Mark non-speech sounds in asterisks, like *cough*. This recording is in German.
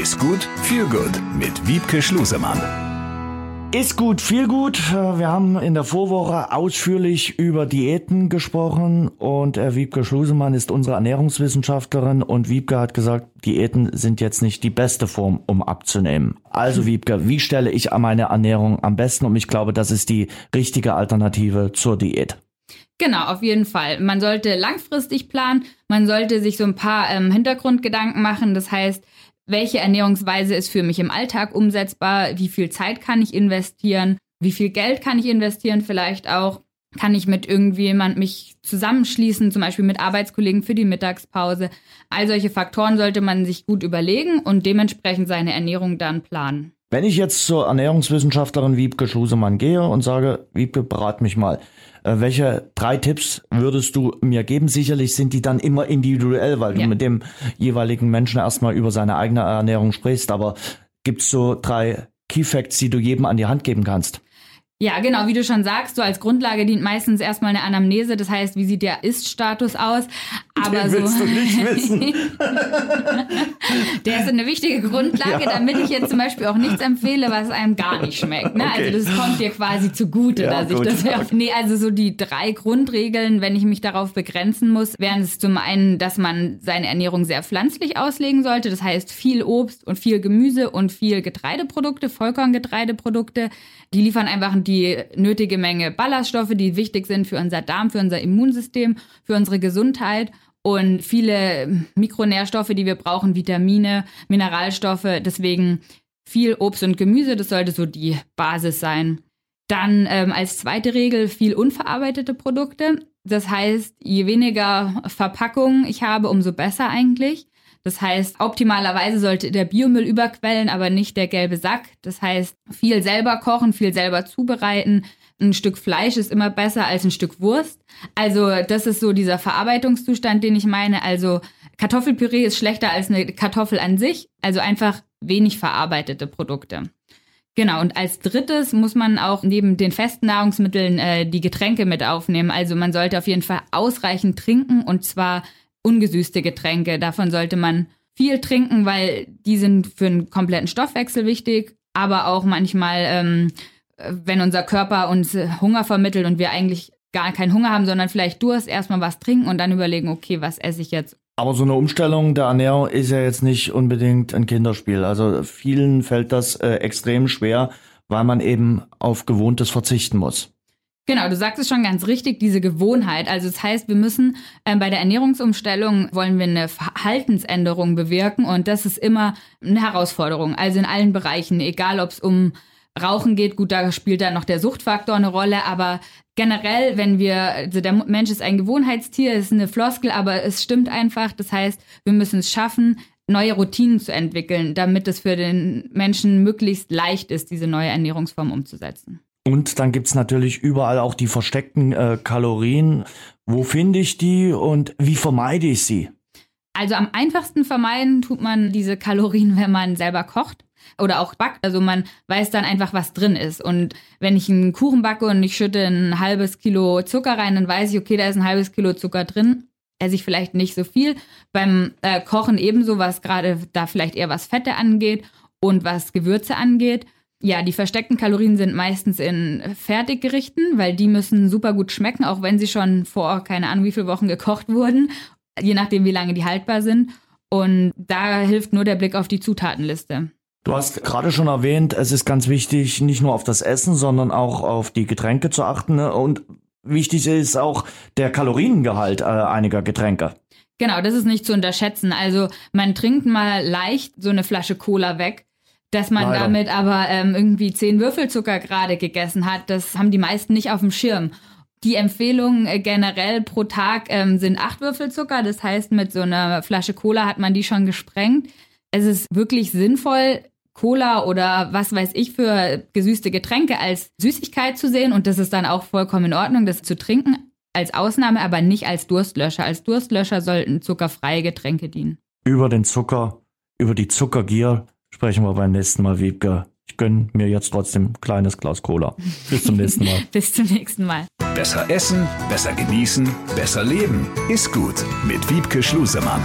Ist gut, viel gut mit Wiebke Schlusemann. Ist gut, viel gut. Wir haben in der Vorwoche ausführlich über Diäten gesprochen und Wiebke Schlusemann ist unsere Ernährungswissenschaftlerin und Wiebke hat gesagt, Diäten sind jetzt nicht die beste Form, um abzunehmen. Also Wiebke, wie stelle ich meine Ernährung am besten um? Ich glaube, das ist die richtige Alternative zur Diät. Genau, auf jeden Fall. Man sollte langfristig planen, man sollte sich so ein paar ähm, Hintergrundgedanken machen. Das heißt, welche Ernährungsweise ist für mich im Alltag umsetzbar? Wie viel Zeit kann ich investieren? Wie viel Geld kann ich investieren? Vielleicht auch, kann ich mit irgendjemand mich zusammenschließen, zum Beispiel mit Arbeitskollegen für die Mittagspause? All solche Faktoren sollte man sich gut überlegen und dementsprechend seine Ernährung dann planen. Wenn ich jetzt zur Ernährungswissenschaftlerin Wiebke Schusemann gehe und sage, Wiebke, berat mich mal, äh, welche drei Tipps würdest du mir geben? Sicherlich sind die dann immer individuell, weil ja. du mit dem jeweiligen Menschen erstmal über seine eigene Ernährung sprichst. Aber gibt's so drei Key Facts, die du jedem an die Hand geben kannst? Ja, genau, wie du schon sagst, so als Grundlage dient meistens erstmal eine Anamnese, das heißt, wie sieht der Ist-Status aus? Aber Den willst so, du nicht *laughs* wissen. der ist eine wichtige Grundlage, ja. damit ich jetzt zum Beispiel auch nichts empfehle, was einem gar nicht schmeckt. Ne? Okay. Also das kommt dir quasi zugute, ja, dass ich das ja. Nee, also so die drei Grundregeln, wenn ich mich darauf begrenzen muss, wären es zum einen, dass man seine Ernährung sehr pflanzlich auslegen sollte. Das heißt viel Obst und viel Gemüse und viel Getreideprodukte, Vollkorngetreideprodukte. Die liefern einfach ein die nötige Menge Ballaststoffe, die wichtig sind für unser Darm, für unser Immunsystem, für unsere Gesundheit und viele Mikronährstoffe, die wir brauchen, Vitamine, Mineralstoffe. Deswegen viel Obst und Gemüse, das sollte so die Basis sein. Dann ähm, als zweite Regel viel unverarbeitete Produkte. Das heißt, je weniger Verpackung ich habe, umso besser eigentlich. Das heißt, optimalerweise sollte der Biomüll überquellen, aber nicht der gelbe Sack. Das heißt, viel selber kochen, viel selber zubereiten. Ein Stück Fleisch ist immer besser als ein Stück Wurst. Also das ist so dieser Verarbeitungszustand, den ich meine. Also Kartoffelpüree ist schlechter als eine Kartoffel an sich. Also einfach wenig verarbeitete Produkte. Genau, und als drittes muss man auch neben den festen Nahrungsmitteln äh, die Getränke mit aufnehmen. Also man sollte auf jeden Fall ausreichend trinken und zwar ungesüßte Getränke. Davon sollte man viel trinken, weil die sind für einen kompletten Stoffwechsel wichtig, aber auch manchmal, ähm, wenn unser Körper uns Hunger vermittelt und wir eigentlich gar keinen Hunger haben, sondern vielleicht Durst, erstmal was trinken und dann überlegen, okay, was esse ich jetzt? Aber so eine Umstellung der Ernährung ist ja jetzt nicht unbedingt ein Kinderspiel. Also vielen fällt das äh, extrem schwer, weil man eben auf Gewohntes verzichten muss. Genau, du sagst es schon ganz richtig, diese Gewohnheit. Also das heißt, wir müssen äh, bei der Ernährungsumstellung wollen wir eine Verhaltensänderung bewirken und das ist immer eine Herausforderung. Also in allen Bereichen, egal ob es um Rauchen geht, gut, da spielt da noch der Suchtfaktor eine Rolle, aber generell, wenn wir, also der Mensch ist ein Gewohnheitstier, ist eine Floskel, aber es stimmt einfach. Das heißt, wir müssen es schaffen, neue Routinen zu entwickeln, damit es für den Menschen möglichst leicht ist, diese neue Ernährungsform umzusetzen. Und dann gibt's natürlich überall auch die versteckten äh, Kalorien. Wo finde ich die und wie vermeide ich sie? Also am einfachsten vermeiden tut man diese Kalorien, wenn man selber kocht oder auch backt. Also man weiß dann einfach, was drin ist. Und wenn ich einen Kuchen backe und ich schütte ein halbes Kilo Zucker rein, dann weiß ich, okay, da ist ein halbes Kilo Zucker drin. Esse ich vielleicht nicht so viel. Beim äh, Kochen ebenso, was gerade da vielleicht eher was Fette angeht und was Gewürze angeht. Ja, die versteckten Kalorien sind meistens in Fertiggerichten, weil die müssen super gut schmecken, auch wenn sie schon vor keine Ahnung wie viele Wochen gekocht wurden, je nachdem wie lange die haltbar sind. Und da hilft nur der Blick auf die Zutatenliste. Du hast gerade schon erwähnt, es ist ganz wichtig, nicht nur auf das Essen, sondern auch auf die Getränke zu achten. Ne? Und wichtig ist auch der Kaloriengehalt äh, einiger Getränke. Genau, das ist nicht zu unterschätzen. Also man trinkt mal leicht so eine Flasche Cola weg dass man Leider. damit aber ähm, irgendwie zehn Würfelzucker gerade gegessen hat, das haben die meisten nicht auf dem Schirm. Die Empfehlungen äh, generell pro Tag ähm, sind acht Würfelzucker. Das heißt, mit so einer Flasche Cola hat man die schon gesprengt. Es ist wirklich sinnvoll, Cola oder was weiß ich für gesüßte Getränke als Süßigkeit zu sehen. Und das ist dann auch vollkommen in Ordnung, das zu trinken. Als Ausnahme, aber nicht als Durstlöscher. Als Durstlöscher sollten zuckerfreie Getränke dienen. Über den Zucker, über die Zuckergier sprechen wir beim nächsten Mal, Wiebke. Ich gönne mir jetzt trotzdem ein kleines Glas Cola. Bis zum nächsten Mal. *laughs* Bis zum nächsten Mal. Besser essen, besser genießen, besser leben. Ist gut mit Wiebke Schlusemann.